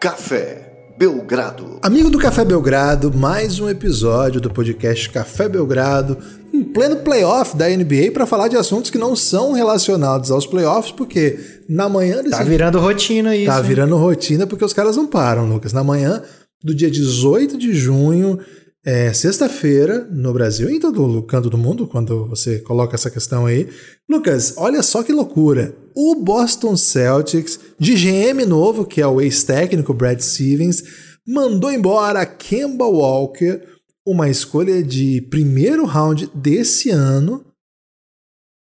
Café Belgrado. Amigo do Café Belgrado, mais um episódio do podcast Café Belgrado, em pleno playoff da NBA, para falar de assuntos que não são relacionados aos playoffs, porque na manhã desse Tá virando rotina isso. Tá hein? virando rotina porque os caras não param, Lucas. Na manhã do dia 18 de junho, é, sexta-feira, no Brasil e em todo canto do mundo, quando você coloca essa questão aí. Lucas, olha só que loucura. O Boston Celtics, de GM novo, que é o ex-técnico Brad Stevens, mandou embora Kemba Walker, uma escolha de primeiro round desse ano,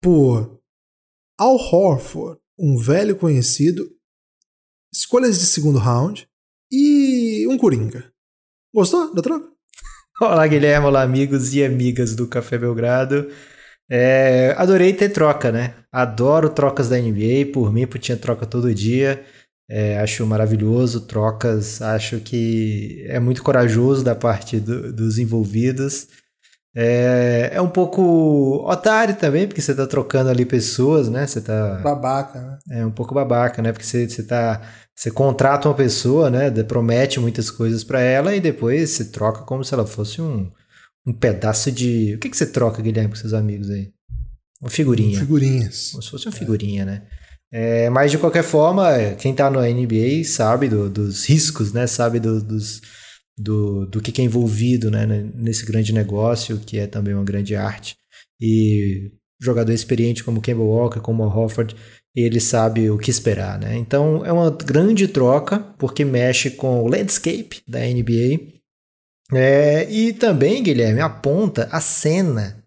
por Al Horford, um velho conhecido, escolhas de segundo round e um Coringa. Gostou da troca? Olá, Guilherme. Olá, amigos e amigas do Café Belgrado. É, adorei ter troca, né? Adoro trocas da NBA. Por mim, tinha troca todo dia. É, acho maravilhoso trocas. Acho que é muito corajoso da parte do- dos envolvidos. É, é um pouco otário também, porque você tá trocando ali pessoas, né? Você tá. Babaca, né? É um pouco babaca, né? Porque você, você tá. Você contrata uma pessoa, né? Promete muitas coisas pra ela e depois você troca como se ela fosse um, um pedaço de. O que, que você troca, Guilherme, com seus amigos aí? Uma figurinha. Figurinhas. Como se fosse uma figurinha, né? É, mas de qualquer forma, quem tá no NBA sabe do- dos riscos, né? Sabe do, dos, do, do que, é envolvido né? nesse grande negócio, que é também uma grande arte. E jogador experiente como Kemba Walker, como o Hofford, ele sabe o que esperar, né? Então é uma grande troca, porque mexe com o landscape da NBA. É, e também, Guilherme, aponta a cena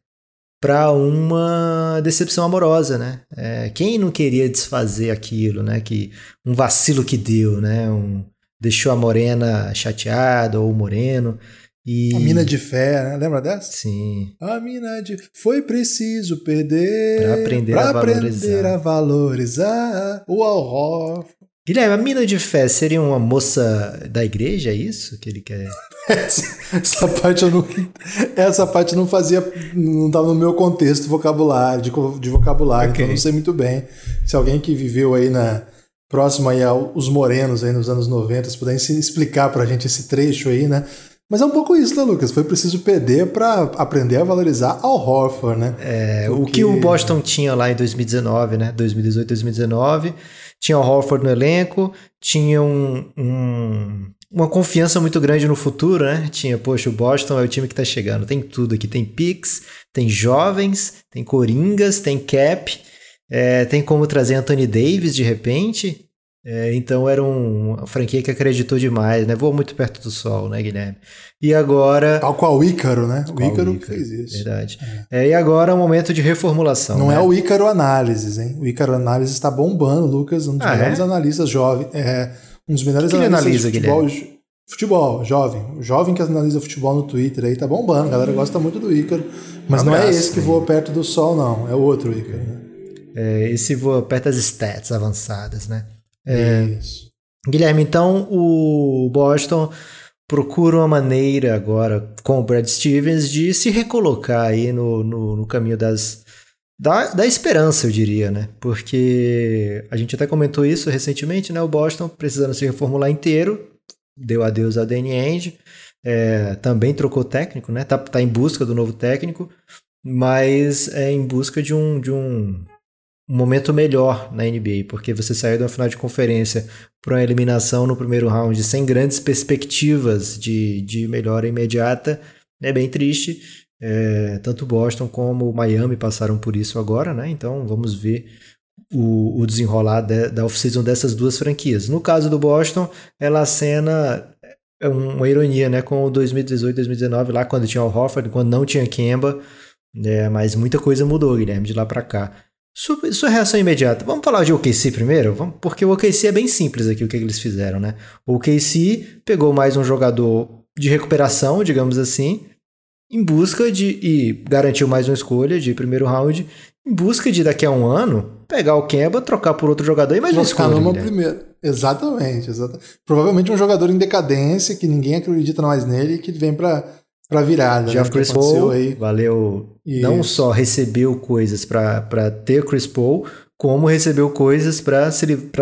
para uma decepção amorosa, né? É, quem não queria desfazer aquilo, né? Que um vacilo que deu, né? Um, deixou a morena chateada ou o moreno e A mina de fé, né? Lembra dessa? sim A mina de foi preciso perder Pra aprender pra a aprender valorizar. a valorizar o Al Horford. Guilherme, a mina de fé seria uma moça da igreja, é isso que ele quer? Essa, essa parte eu não. Essa parte não fazia. Não estava no meu contexto vocabulário, de, de vocabulário, Ok. então eu não sei muito bem. Se alguém que viveu aí na. Próximo aí aos morenos aí nos anos 90, se pudesse explicar pra gente esse trecho aí, né? Mas é um pouco isso, né, Lucas? Foi preciso perder pra aprender a valorizar Al Horford, né? É, O Porque- que o Boston tinha lá em 2019, né? 2018, 2019. Tinha o Horford no elenco, tinha um, um- uma confiança muito grande no futuro, né? Tinha, poxa, o Boston é o time que tá chegando. Tem tudo aqui. Tem picks, tem jovens, tem coringas, tem cap, é, tem como trazer Anthony Davis de repente. É, então era um- uma franquia que acreditou demais, né? Voou muito perto do sol, né, Guilherme? E agora. Tal qual o Ícaro, né? O Ícaro fez isso. Verdade. É, e agora é um momento de reformulação. Não né? é o Ícaro Análises, hein? O Ícaro Análises está bombando, Lucas, um dos Ah, melhores é? analistas jovem. É, um dos melhores que analistas analisa, de futebol. jo- Futebol, jovem. O jovem que analisa futebol no Twitter aí tá bombando. A galera gosta muito do Ícaro. Mas Um não é abraço, esse que voa perto do sol, não. É o outro Ícaro. Né? É, esse voa perto das stats avançadas, né? É, Isso. Guilherme, então o Boston procura uma maneira agora com o Brad Stevens de se recolocar aí no, no, no caminho das, da, da esperança, eu diria, né? Porque a gente até comentou isso recentemente, né? O Boston precisando se reformular inteiro, deu adeus a Danny Ainge, é, também trocou técnico, né? Tá, tá em busca do novo técnico, mas é em busca de um, de um, um momento melhor na NBA, porque você saiu de uma final de conferência para uma eliminação no primeiro round sem grandes perspectivas de, de melhora imediata, é bem triste. É, tanto Boston como Miami passaram por isso agora, né? Então vamos ver o, o desenrolar de, da off-season dessas duas franquias. No caso do Boston, ela acena é uma ironia, né? Com o 2018, 2019, lá quando tinha o Hofford, quando não tinha Kemba, é, mas muita coisa mudou, Guilherme, de lá para cá. Sua, sua, reação imediata. Vamos falar de OKC primeiro? Vamos, porque o OKC é bem simples aqui o que eles fizeram, né? O OKC pegou mais um jogador de recuperação, digamos assim, em busca de. e garantiu mais uma escolha de primeiro round, em busca de daqui a um ano pegar o Kemba, trocar por outro jogador e mais uma escolha. numa primeira. Exatamente, exatamente. Provavelmente um jogador em decadência, que ninguém acredita mais nele, que vem pra, pra virada. Já né, Chris Paul, aí. valeu. Isso. Não só recebeu coisas para ter Chris Paul, como recebeu coisas para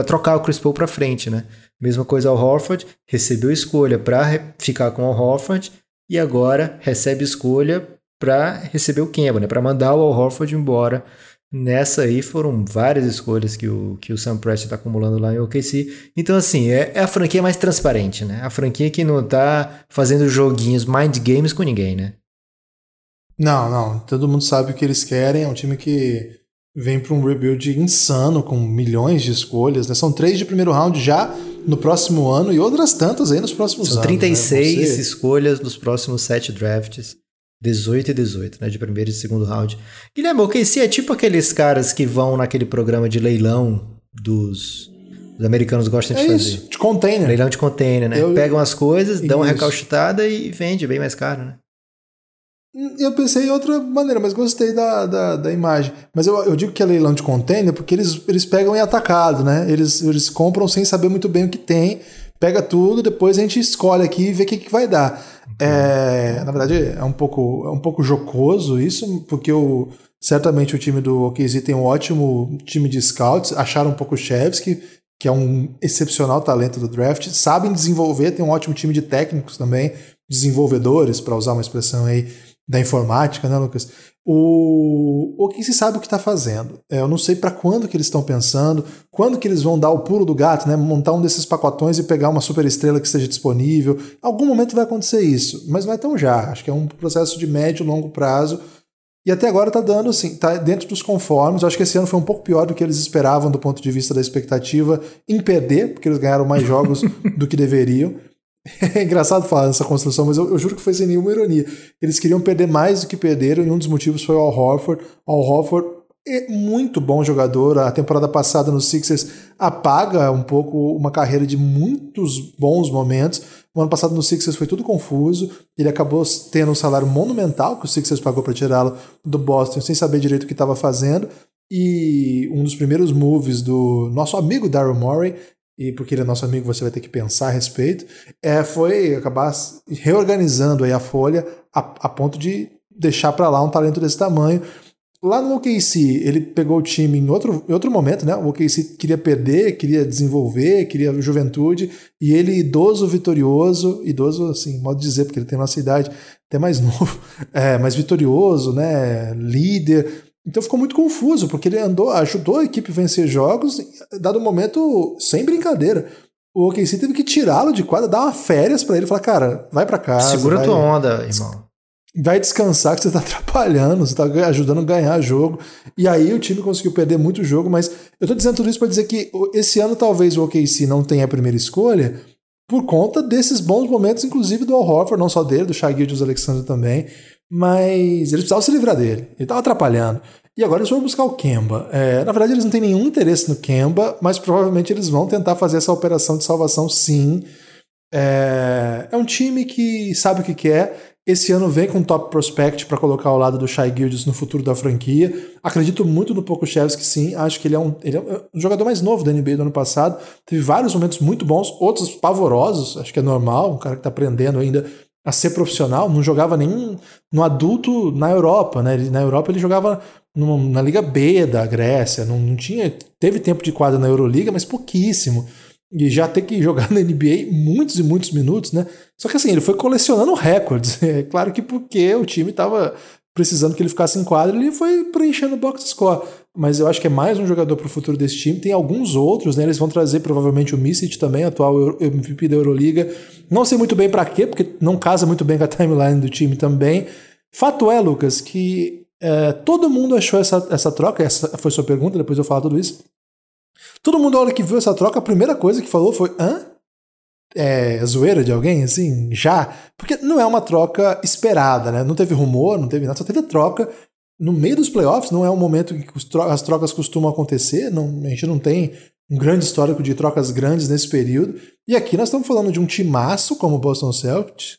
trocar o Chris Paul para frente, né? Mesma coisa ao Horford, recebeu escolha para ficar com o Horford e agora recebe escolha para receber o Kemba, né? Para mandar o Al Horford embora. Nessa aí foram várias escolhas que o, que o Sam Prest está acumulando lá em OKC. Então, assim, é, é, a franquia mais transparente, né? A franquia que não tá fazendo joguinhos, mind games com ninguém, né? Não, não. Todo mundo sabe o que eles querem. É um time que vem para um rebuild insano, com milhões de escolhas. Né? São três de primeiro round já no próximo ano e outras tantas aí nos próximos São anos. São 36 né? escolhas nos próximos sete drafts. 18 e 18, né? De primeiro e segundo round. Guilherme, o KC é tipo aqueles caras que vão naquele programa de leilão dos. Os americanos gostam é de isso, fazer. de container. Leilão de container, né? Eu... Pegam as coisas, dão uma recalchutada e vende bem mais caro, né? Eu pensei em outra maneira, mas gostei da, da, da imagem. Mas eu, eu digo que é leilão de container porque eles, eles pegam em atacado, né? Eles, eles compram sem saber muito bem o que tem, pega tudo, depois a gente escolhe aqui e vê o que, que vai dar. É, na verdade, é um pouco, é um pouco jocoso isso, porque o, certamente o time do OKZ tem um ótimo time de scouts, acharam um pouco o Chevsky, que é um excepcional talento do draft, sabem desenvolver, tem um ótimo time de técnicos também, desenvolvedores, para usar uma expressão aí da informática, né, Lucas? O, o que se sabe o que está fazendo. É, eu não sei para quando que eles estão pensando, quando que eles vão dar o pulo do gato, né? Montar um desses pacotões e pegar uma super estrela que esteja disponível. Em algum momento vai acontecer isso, mas não é tão já. Acho que é um processo de médio e longo prazo. E até agora está dando assim, tá dentro dos conformes. Eu acho que esse ano foi um pouco pior do que eles esperavam do ponto de vista da expectativa em perder, porque eles ganharam mais jogos do que deveriam. É engraçado falar dessa construção, mas eu, eu, juro que foi sem nenhuma ironia. Eles queriam perder mais do que perderam, e um dos motivos foi o Al Horford. Al Horford é muito bom jogador. A temporada passada no Sixers apaga um pouco uma carreira de muitos bons momentos. O ano passado no Sixers foi tudo confuso. Ele acabou tendo um salário monumental que o Sixers pagou para tirá-lo do Boston sem saber direito o que estava fazendo. E um dos primeiros moves do nosso amigo Daryl Morey e porque ele é nosso amigo, você vai ter que pensar a respeito, é, foi acabar reorganizando aí a folha a, a ponto de deixar para lá um talento desse tamanho. Lá no OKC, ele pegou o time em outro, em outro momento, né? O OKC queria perder, queria desenvolver, queria juventude, e ele, idoso, vitorioso, idoso, assim, modo de dizer, porque ele tem nossa idade, até mais novo, é, mas vitorioso, né? Líder, então ficou muito confuso, porque ele andou, ajudou a equipe a vencer jogos, dado um momento sem brincadeira. O OKC teve que tirá-lo de quadra, dar uma férias para ele, falar, cara, vai para casa. Segura vai, tua onda, irmão. Vai descansar que você tá atrapalhando, você tá ajudando a ganhar jogo. E aí o time conseguiu perder muito jogo, mas eu tô dizendo tudo isso para dizer que esse ano talvez o OKC não tenha a primeira escolha, por conta desses bons momentos, inclusive do Al Horford, não só dele, do Shai Gilgeous Alexander também mas eles precisavam se livrar dele. Ele estava atrapalhando. E agora eles vão buscar o Kemba. É, na verdade, eles não têm nenhum interesse no Kemba, mas provavelmente eles vão tentar fazer essa operação de salvação sim. É, é um time que sabe o que quer. Esse ano vem com top prospect para colocar ao lado do Shai Gildes no futuro da franquia. Acredito muito no Pokushevski, sim. Acho que ele é, um, ele é um jogador mais novo da NBA do ano passado. Teve vários momentos muito bons, outros pavorosos. Acho que é normal. Um cara que está aprendendo ainda a ser profissional, não jogava nem no adulto na Europa, né? Na Europa ele jogava numa, na Liga B da Grécia, não, não, tinha, teve tempo de quadra na Euroliga, mas pouquíssimo. E já ter que jogar na NBA muitos e muitos minutos, né? Só que assim, ele foi colecionando recordes. É claro que porque o time estava precisando que ele ficasse em quadra, ele foi preenchendo o box score. Mas eu acho que é mais um jogador para o futuro desse time. Tem alguns outros, né? Eles vão trazer provavelmente o Misic também, atual MVP da Euroliga. Não sei muito bem para quê, porque não casa muito bem com a timeline do time também. Fato é, Lucas, que é, todo mundo achou essa, essa troca, essa foi sua pergunta, depois eu falo tudo isso. Todo mundo, na hora que viu essa troca, a primeira coisa que falou foi: hã? É, zoeira de alguém, assim, já. Porque não é uma troca esperada, né? Não teve rumor, não teve nada, só teve troca. No meio dos playoffs, não é um momento que as trocas costumam acontecer, não, a gente não tem um grande histórico de trocas grandes nesse período. E aqui nós estamos falando de um timaço como o Boston Celtics,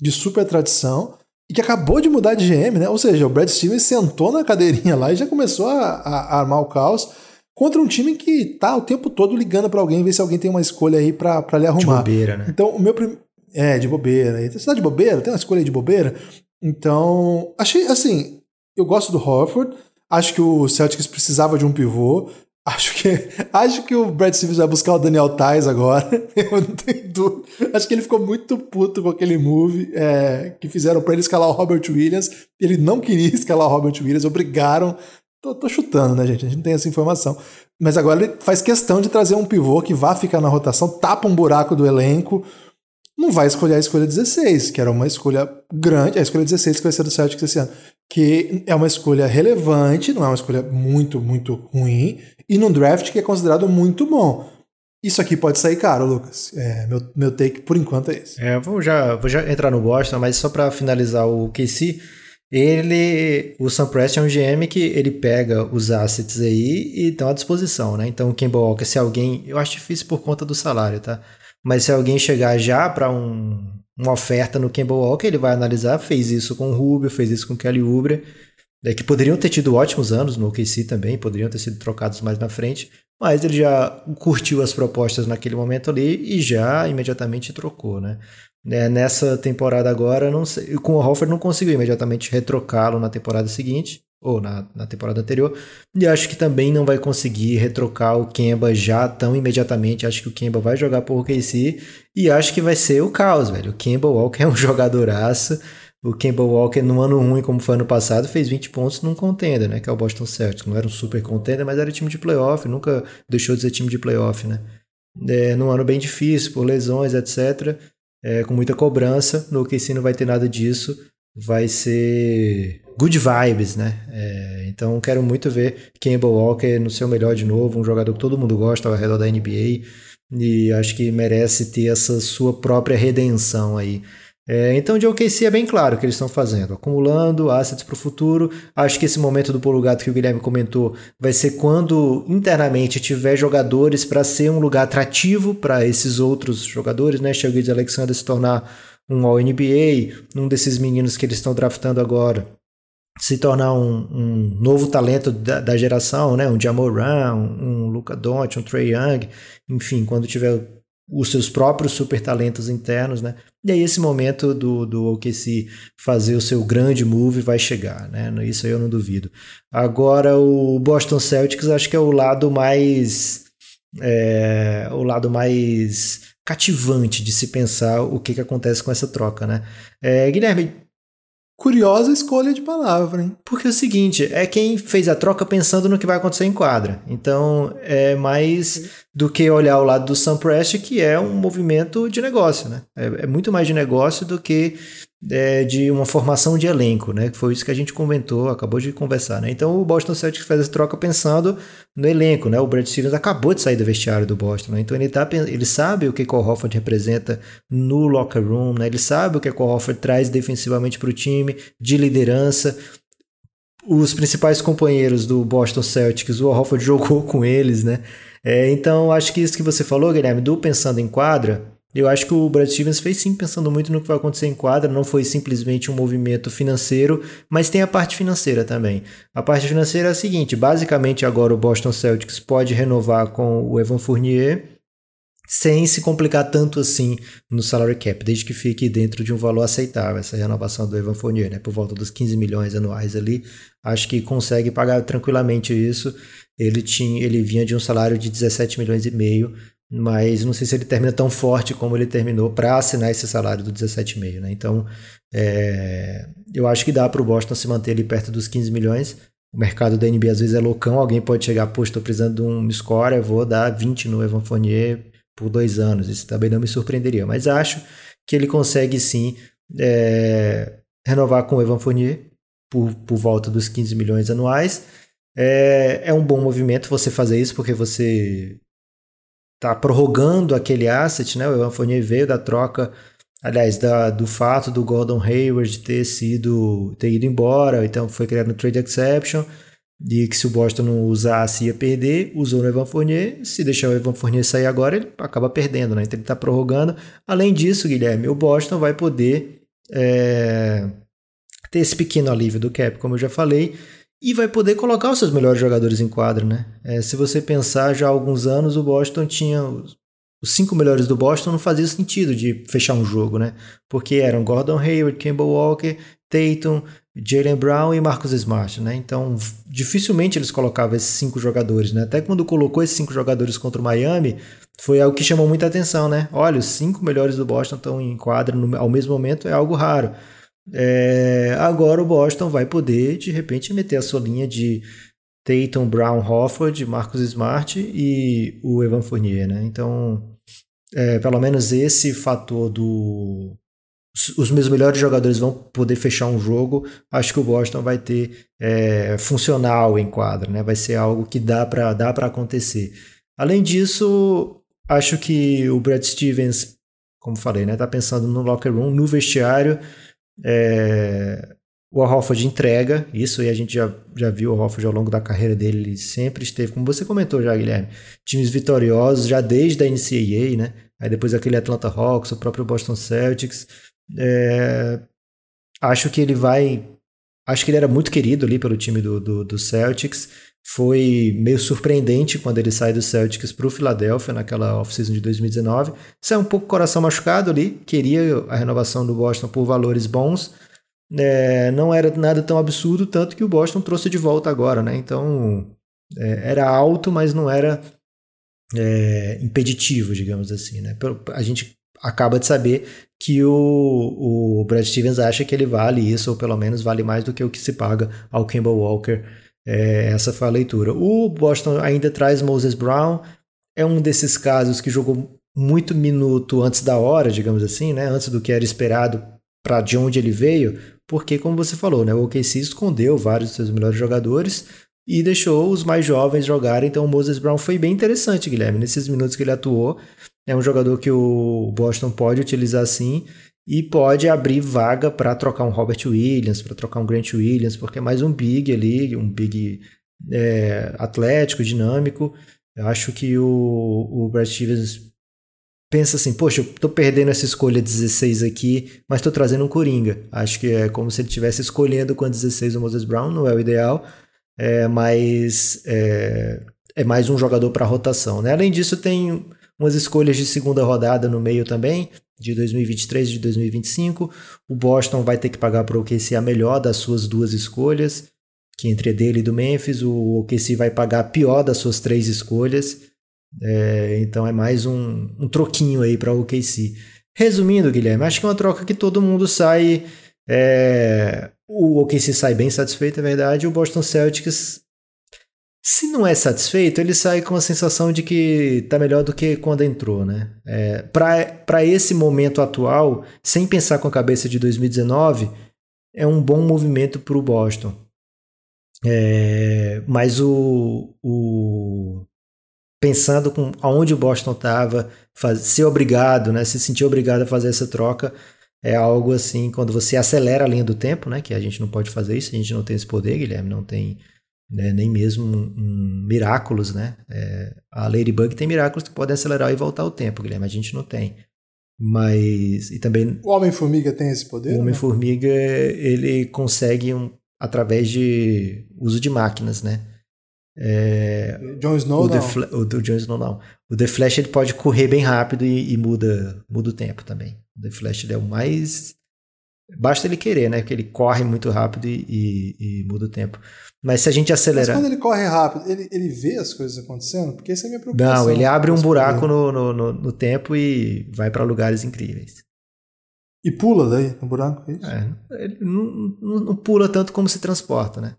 de super tradição, e que acabou de mudar de GM, né? Ou seja, o Brad Stevens sentou na cadeirinha lá e já começou a, a armar o caos contra um time que tá o tempo todo ligando para alguém, ver se alguém tem uma escolha aí para lhe arrumar. De bobeira, né? Então, o meu prim... É, de bobeira. Você tá de bobeira? Tem uma escolha aí de bobeira? Então, achei assim, eu gosto do Horford, acho que o Celtics precisava de um pivô. Acho que, acho que o Brad Stevens vai buscar o Daniel Tais agora. Eu não tenho dúvida. Acho que ele ficou muito puto com aquele move é, que fizeram para ele escalar o Robert Williams. Ele não queria escalar o Robert Williams, obrigaram. Tô, tô, chutando, né, gente? A gente não tem essa informação. Mas agora ele faz questão de trazer um pivô que vá ficar na rotação, tapa um buraco do elenco. Não vai escolher a escolha 16, que era uma escolha grande, a escolha 16 que vai ser do Celtics esse ano. Que é uma escolha relevante, não é uma escolha muito, muito ruim e num draft que é considerado muito bom. Isso aqui pode sair caro, Lucas. É, meu, meu take por enquanto é esse. É, vou já, vou já entrar no Boston, mas só para finalizar o KC, ele, o Sam Preston é um GM que ele pega os assets aí e dá à disposição, né? Então o Kemba Walker, se alguém, eu acho difícil por conta do salário, tá? Mas se alguém chegar já para um, uma oferta no Kemba Walker, ele vai analisar, fez isso com o Rubio, fez isso com o Kelly Oubre, é, que poderiam ter tido ótimos anos no OKC também, poderiam ter sido trocados mais na frente, mas ele já curtiu as propostas naquele momento ali e já imediatamente trocou, né? É, nessa temporada agora, não sei, com o Hofford não conseguiu imediatamente retrocá-lo na temporada seguinte, ou na, na temporada anterior, e acho que também não vai conseguir retrocar o Kemba já tão imediatamente, acho que o Kemba vai jogar por OKC, e acho que vai ser o caos, velho, o Kemba Walker é um jogadoraço, o Kemba Walker, num ano ruim como foi ano passado, fez 20 pontos num contender, né? Que é o Boston Celtics. Não era um super contender, mas era time de playoff, nunca deixou de ser time de playoff, né? É, num ano bem difícil, por lesões, etc. É, com muita cobrança. No OKC não vai ter nada disso. Vai ser good vibes, né? É, então quero muito ver Kemba Walker no seu melhor de novo, um jogador que todo mundo gosta ao redor da NBA. E acho que merece ter essa sua própria redenção aí. É, então, de OKC é bem claro o que eles estão fazendo, acumulando assets para o futuro. Acho que esse momento do pulo gato que o Guilherme comentou vai ser quando internamente tiver jogadores para ser um lugar atrativo para esses outros jogadores, né? Shaggy Alexander se tornar um All-NBA, um desses meninos que eles estão draftando agora se tornar um, um novo talento da, da, geração, né? Um Jamoran, um, um Luca Doncic, um Trey Young, enfim, quando tiver os seus próprios super talentos internos, né? E aí esse momento do, do OKC fazer o seu grande move vai chegar, né? Isso aí eu não duvido. Agora o Boston Celtics acho que é o lado mais é, o lado mais cativante de se pensar o que, que acontece com essa troca, né? É, Guilherme, Curiosa escolha de palavra, hein? Porque é o seguinte, é quem fez a troca pensando no que vai acontecer em quadra. Então, é mais do que olhar o lado do Sam Prest, que é um movimento de negócio, né? É, é muito mais de negócio do que é, de uma formação de elenco, né? Que foi isso que a gente comentou, acabou de conversar, né? Então o Boston Celtics faz essa troca pensando no elenco, né? O Brad Stevens acabou de sair do vestiário do Boston, né? Então ele, tá, ele sabe o que o Hofford representa no locker room, né? Ele sabe o que o Hofford traz defensivamente para o time, de liderança. Os principais companheiros do Boston Celtics, o Hofford jogou com eles, né? É, então acho que isso que você falou, Guilherme, do pensando em quadra, eu acho que o Brad Stevens fez sim pensando muito no que vai acontecer em quadra, não foi simplesmente um movimento financeiro, mas tem a parte financeira também. A parte financeira é a seguinte: basicamente agora o Boston Celtics pode renovar com o Evan Fournier sem se complicar tanto assim no salary cap, desde que fique dentro de um valor aceitável essa renovação do Evan Fournier, né, por volta dos 15 milhões anuais ali, acho que consegue pagar tranquilamente isso. Ele tinha, ele vinha de um salário de 17 milhões e meio mas não sei se ele termina tão forte como ele terminou para assinar esse salário do 17,5, né? Então, é, eu acho que dá para o Boston se manter ali perto dos 15 milhões. O mercado da NBA às vezes é loucão, alguém pode chegar, poxa, estou precisando de um score, eu vou dar 20 no Evan Fournier por dois anos. Isso também não me surpreenderia, mas acho que ele consegue sim é, renovar com o Evan Fournier por, por volta dos 15 milhões anuais. É, é um bom movimento você fazer isso, porque você tá prorrogando aquele asset, né? O Fournier veio da troca, aliás, da, do fato do Gordon Hayward ter sido ter ido embora, então foi criado um trade exception de que se o Boston não usasse ia perder, usou no Evan Fournier, se deixar o Evan Fournier sair agora, ele acaba perdendo, né? Então ele está prorrogando. Além disso, Guilherme, o Boston vai poder é, ter esse pequeno alívio do cap, como eu já falei, e vai poder colocar os seus melhores jogadores em quadro, né? É, se você pensar, já há alguns anos o Boston tinha os, os cinco melhores do Boston não fazia sentido de fechar um jogo, né? Porque eram Gordon Hayward, Campbell Walker, Tatum, Jalen Brown e Marcus Smart, né? Então, dificilmente eles colocavam esses cinco jogadores, né? Até quando colocou esses cinco jogadores contra o Miami, foi algo que chamou muita atenção, né? Olha, os cinco melhores do Boston estão em quadra no, ao mesmo momento, é algo raro. É, agora o Boston vai poder, de repente, meter a sua linha de Tatum, Brown, Hofford, Marcus Smart e o Evan Fournier, né? Então, é, pelo menos esse fator do os meus melhores jogadores vão poder fechar um jogo, acho que o Boston vai ter é, funcional em quadra, né? Vai ser algo que dá para dá acontecer. Além disso, acho que o Brad Stevens, como falei, né, tá pensando no locker room, no vestiário. É, o Horford entrega isso, e a gente já, já viu o Horford ao longo da carreira dele, ele sempre esteve, como você comentou já, Guilherme, times vitoriosos já desde a NCAA, né? Aí depois aquele Atlanta Hawks, o próprio Boston Celtics. É, acho que ele vai. Acho que ele era muito querido ali pelo time do, do, do Celtics. Foi meio surpreendente quando ele sai do Celtics para o Philadelphia naquela off-season de 2019. Saiu um pouco coração machucado ali, queria a renovação do Boston por valores bons. É, não era nada tão absurdo, tanto que o Boston trouxe de volta agora, né? Então é, era alto, mas não era é, impeditivo, digamos assim, né? A gente acaba de saber que o, o Brad Stevens acha que ele vale isso, ou pelo menos vale mais do que o que se paga ao Campbell Walker. É, essa foi a leitura. O Boston ainda traz Moses Brown, é um desses casos que jogou muito minuto antes da hora, digamos assim, né? antes do que era esperado para de onde ele veio, porque, como você falou, né? o OKC escondeu vários dos seus melhores jogadores e deixou os mais jovens jogarem. Então, o Moses Brown foi bem interessante, Guilherme. Nesses minutos que ele atuou, é um jogador que o Boston pode utilizar sim e pode abrir vaga para trocar um Robert Williams, para trocar um Grant Williams, porque é mais um big ali, um big é, atlético, dinâmico. Eu acho que o, o Brad Stevens pensa assim, poxa, eu tô perdendo essa escolha 16 aqui, mas tô trazendo um Coringa. Acho que é como se ele estivesse escolhendo com a 16 o Moses Brown, não é o ideal, é, mas é, é mais um jogador para rotação. Né? Além disso, tem umas escolhas de segunda rodada no meio também, de 2023 e de 2025. O Boston vai ter que pagar para o OKC a melhor das suas duas escolhas, que entre dele e do Memphis, o OKC vai pagar a pior das suas três escolhas. É, então é mais um, um troquinho aí para o OKC. Resumindo, Guilherme, acho que é uma troca que todo mundo sai. É, o OKC sai bem satisfeito, é verdade. O Boston Celtics se não é satisfeito, ele sai com a sensação de que tá melhor do que quando entrou, né? É, Para esse momento atual, sem pensar com a cabeça de 2019, é um bom movimento para o Boston. É, mas o, o, pensando com aonde o Boston estava, ser obrigado, né, se sentir obrigado a fazer essa troca, é algo assim, quando você acelera a linha do tempo, né, que a gente não pode fazer isso, a gente não tem esse poder, Guilherme, não tem né? nem mesmo um, um né? É, a Ladybug tem Miraculous que podem acelerar e voltar o tempo, Guilherme, a gente não tem. Mas, e também... O Homem-Formiga tem esse poder? O Homem-Formiga, ele consegue, um, através de uso de máquinas, né? É, Jon Snow o não. o do Jon Snow não. O The Flash ele pode correr bem rápido e, e, muda, muda o tempo também. O The Flash ele é o mais Basta ele querer, né? Porque ele corre muito rápido e, e, e, muda o tempo. Mas se a gente acelerar. Mas quando ele corre rápido, ele, ele vê as coisas acontecendo? Porque essa é a minha preocupação. Não, ele abre um buraco no, no, no, no, tempo e vai para lugares incríveis. E pula daí no buraco? É, isso? é ele não, não, não, pula tanto como se transporta, né?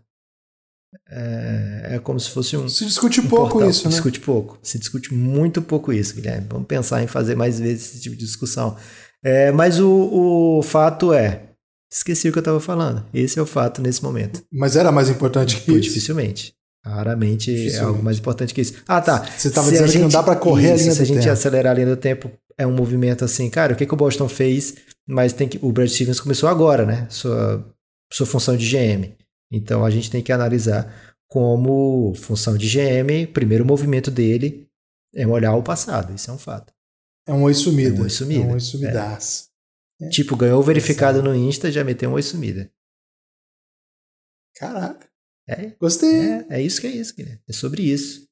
É, é como se fosse um. Se discute um pouco portal. isso, se né? discute pouco. Se discute muito pouco isso, Guilherme. Vamos pensar em fazer mais vezes esse tipo de discussão. É, mas o, o fato é, Esqueci o que eu estava falando. Esse é o fato nesse momento. Mas era mais importante que isso? Dificilmente. Raramente Dificilmente. é algo mais importante que isso. Ah, tá. Você estava dizendo gente, que não dá para correr isso, a linha Se a gente tempo. acelerar a linha do tempo, é um movimento assim, cara, o que, que o Boston fez? Mas tem que. O Brad Stevens começou agora, né? Sua, sua função de GM. Então a gente tem que analisar como função de GM, primeiro movimento dele é olhar o passado. Isso é um fato. É um oi sumida. É um oi sumida. É um oi sumidaço. É. É. Tipo, ganhou o verificado no Insta, já meteu um oi sumida. Caraca. É. Gostei. É, é isso que é isso, Guilherme. É sobre isso.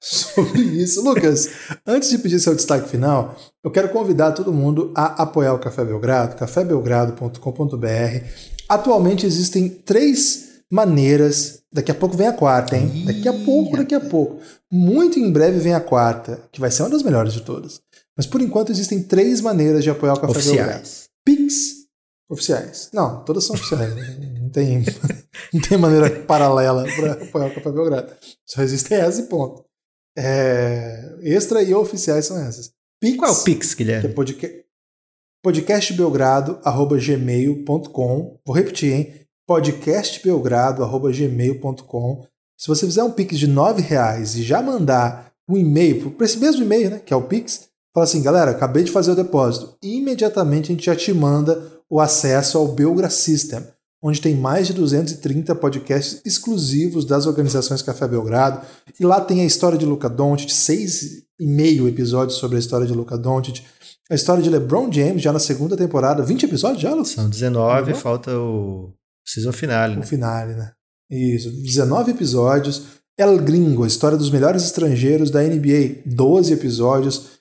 sobre isso. Lucas, antes de pedir seu destaque final, eu quero convidar todo mundo a apoiar o Café Belgrado, cafébelgrado.com.br. Atualmente existem três maneiras. Daqui a pouco vem a quarta, hein? Daqui a pouco, daqui a pouco. Muito em breve vem a quarta, que vai ser uma das melhores de todas. Mas por enquanto existem três maneiras de apoiar o Café Oficiais. Belgrado. Pix oficiais. Não, todas são oficiais. não, tem, não tem maneira paralela para apoiar o Café Belgrado. Só existem essas e ponto. É, extra e oficiais são essas. Pix, Qual é o Pix, que é Guilherme? podca podcastbelgrado.gmail.com Vou repetir, hein? podcastbelgrado.gmail.com Se você fizer um Pix de R$ reais e já mandar um e-mail para esse mesmo e-mail, né, que é o Pix, fala assim, galera, acabei de fazer o depósito. Imediatamente a gente já te manda o acesso ao Belgra System, onde tem mais de 230 podcasts exclusivos das organizações Café Belgrado. E lá tem a história de Luca Doncic, seis e meio episódios sobre a história de Luca Doncic, a história de LeBron James já na segunda temporada, 20 episódios já, Lucas? São 19, Uhum. falta o season finale, O né? finale, né? Isso, 19 episódios. El Gringo, a história dos melhores estrangeiros da NBA, 12 episódios.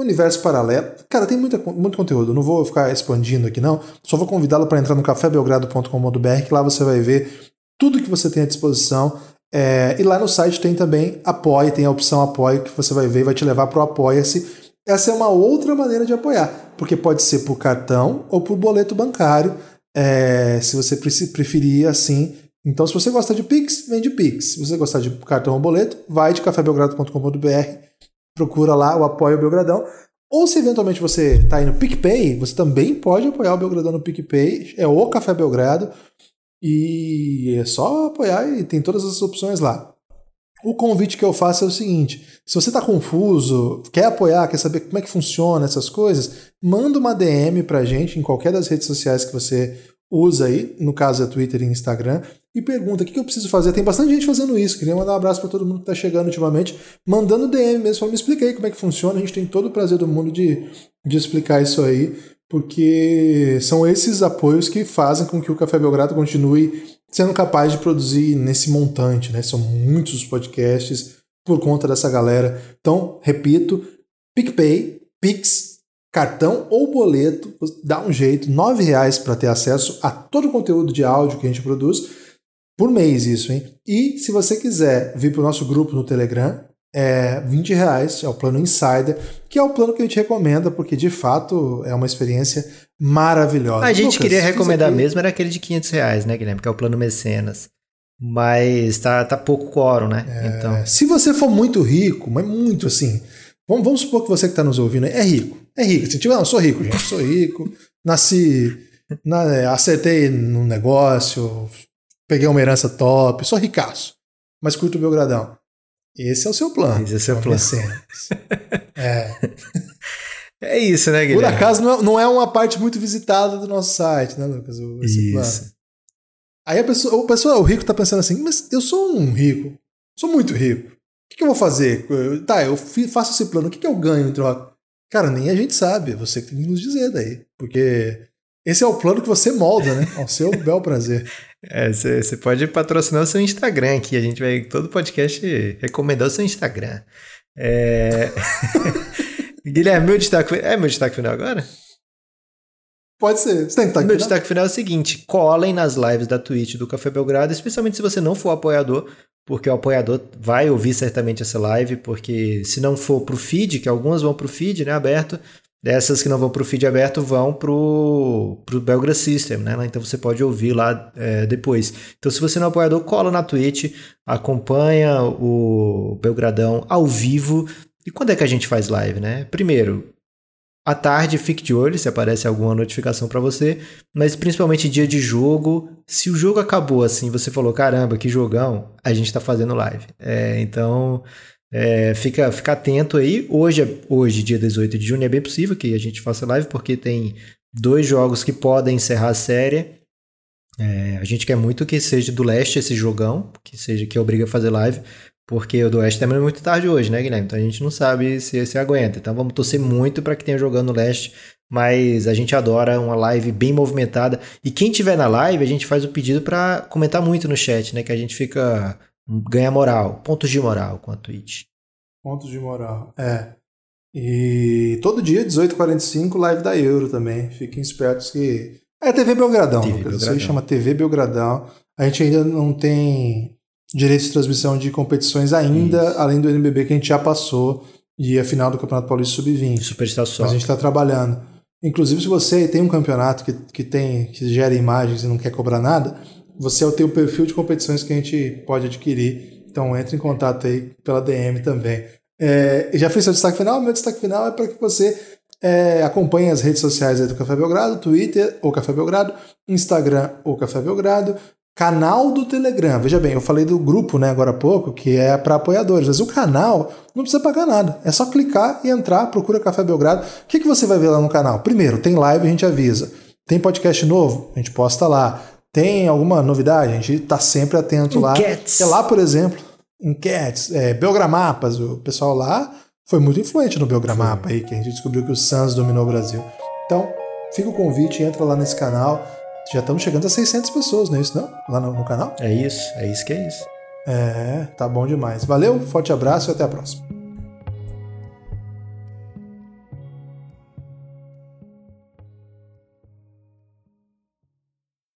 Universo Paralelo. Cara, tem muita, muito conteúdo. Não vou ficar expandindo aqui, não. Só vou convidá-lo para entrar no cafébelgrado.com.br, que lá você vai ver tudo que você tem à disposição. É, e lá no site tem também Apoie, tem a opção Apoie, que você vai ver vai te levar para o Apoia-se. Essa é uma outra maneira de apoiar, porque pode ser por cartão ou por boleto bancário, é, se você preferir assim. Então, se você gosta de Pix, vem de Pix. Se você gostar de cartão ou boleto, vai de cafébelgrado.com.br, procura lá o Apoio Belgradão. Ou se eventualmente você está aí no PicPay, você também pode apoiar o Belgradão no PicPay, é o Café Belgrado, e é só apoiar e tem todas as opções lá. O convite que eu faço é o seguinte: se você está confuso, quer apoiar, quer saber como é que funciona essas coisas, manda uma DM pra gente em qualquer das redes sociais que você usa aí, no caso é Twitter e Instagram, e pergunta o que eu preciso fazer. Tem bastante gente fazendo isso. Queria mandar um abraço para todo mundo que está chegando ultimamente, mandando DM mesmo, falando, me explica aí como é que funciona. A gente tem todo o prazer do mundo de, de explicar isso aí, porque são esses apoios que fazem com que o Café Belgrado continue sendo capaz de produzir nesse montante, né? São muitos os podcasts por conta dessa galera. Então, repito, PicPay, Pix, cartão ou boleto, dá um jeito, R$ reais para ter acesso a todo o conteúdo de áudio que a gente produz por mês isso, hein? E se você quiser vir para o nosso grupo no Telegram, é 20 reais, é o plano Insider, que é o plano que a gente recomenda, porque de fato é uma experiência maravilhosa. A gente Lucas, queria recomendar aqui- mesmo, era aquele de 500 reais, né, Guilherme? Que é o plano mecenas. Mas tá, tá pouco quórum, né? Então, É, Se você for muito rico, mas muito assim, vamos, vamos supor que você que está nos ouvindo é rico. É rico. Se tiver, não, sou rico, gente. Sou rico. Nasci, na- é, acertei num negócio, peguei uma herança top, sou ricaço, mas curto o Belgradão. Esse é o seu plano. Esse é o seu plano. É. é isso, né, Por Guilherme? acaso não é, não é uma parte muito visitada do nosso site, né, Lucas? Esse plano. Isso. Aí a pessoa, o pessoal, o rico tá pensando assim, mas eu sou um rico, sou muito rico. O que, que eu vou fazer? Tá, eu faço esse plano, o que, que eu ganho em troca? Cara, nem a gente sabe, é você que tem que nos dizer daí. Porque esse é o plano que você molda, né? Ao seu bel prazer. É, você pode patrocinar o seu Instagram aqui. A gente vai, todo podcast, recomendar o seu Instagram. É... Guilherme, meu destaque. É meu destaque final agora? Pode ser. Você tem que estar Meu destaque final é o seguinte: colhem nas lives da Twitch do Café Belgrado, especialmente se você não for apoiador, porque o apoiador vai ouvir certamente essa live, porque se não for pro feed, que algumas vão pro feed, né, aberto, dessas que não vão pro feed aberto vão pro, pro Belgra System, né? Então você pode ouvir lá é, depois. Então, se você não é apoiador, cola na Twitch, acompanha o Belgradão ao vivo. E quando é que a gente faz live, né? Primeiro, à tarde, fique de olho se aparece alguma notificação para você, mas principalmente dia de jogo. Se o jogo acabou assim, você falou, caramba, que jogão, a gente tá fazendo live. É, então, é, fica, fica atento aí. Hoje, é- hoje, dia 18 de junho, é bem possível que a gente faça live, porque tem dois jogos que podem encerrar a série. É, a gente quer muito que seja do leste esse jogão, que seja que obriga a fazer live, porque o do Oeste termina muito tarde hoje, né, Guilherme? Então a gente não sabe se se aguenta. Então vamos torcer muito para que tenha jogando no Leste, mas a gente adora uma live bem movimentada. E quem tiver na live, a gente faz o pedido para comentar muito no chat, né? Que a gente fica ganha moral, pontos de moral com a Twitch. Pontos de moral. É. E todo dia, 18h45, live da Euro também. Fiquem espertos que. É TV Belgradão, TV. Isso Belgradão. aí chama TV Belgradão. A gente ainda não tem direito de transmissão de competições ainda, Isso. além do NBB que a gente já passou e a final do Campeonato Paulista Sub-20. Superstar só. Mas a gente está trabalhando. Inclusive, se você tem um campeonato que, que tem que gera imagens e não quer cobrar nada, você tem o perfil de competições que a gente pode adquirir. Então entre em contato aí pela DM também. É, já fez seu destaque final? Meu destaque final é para que você é, acompanhe as redes sociais aí do Café Belgrado, Twitter, ou Café Belgrado, Instagram, ou Café Belgrado, canal do Telegram. Veja bem, eu falei do grupo né, agora há pouco, que é para apoiadores, mas o canal não precisa pagar nada. É só clicar e entrar, procura Café Belgrado. O que, que você vai ver lá no canal? Primeiro, tem live, a gente avisa. Tem podcast novo? A gente posta lá. Tem alguma novidade? A gente está sempre atento lá. Enquetes. É lá, por exemplo, enquetes, é, Belgramapas, o pessoal lá foi muito influente no Belgramapa aí, que a gente descobriu que o Suns dominou o Brasil. Então, fica o convite, entra lá nesse canal. Já estamos chegando a 600 pessoas, não é isso não? Lá no, no canal? É isso, é isso que é isso. É, tá bom demais. Valeu, forte abraço e até a próxima.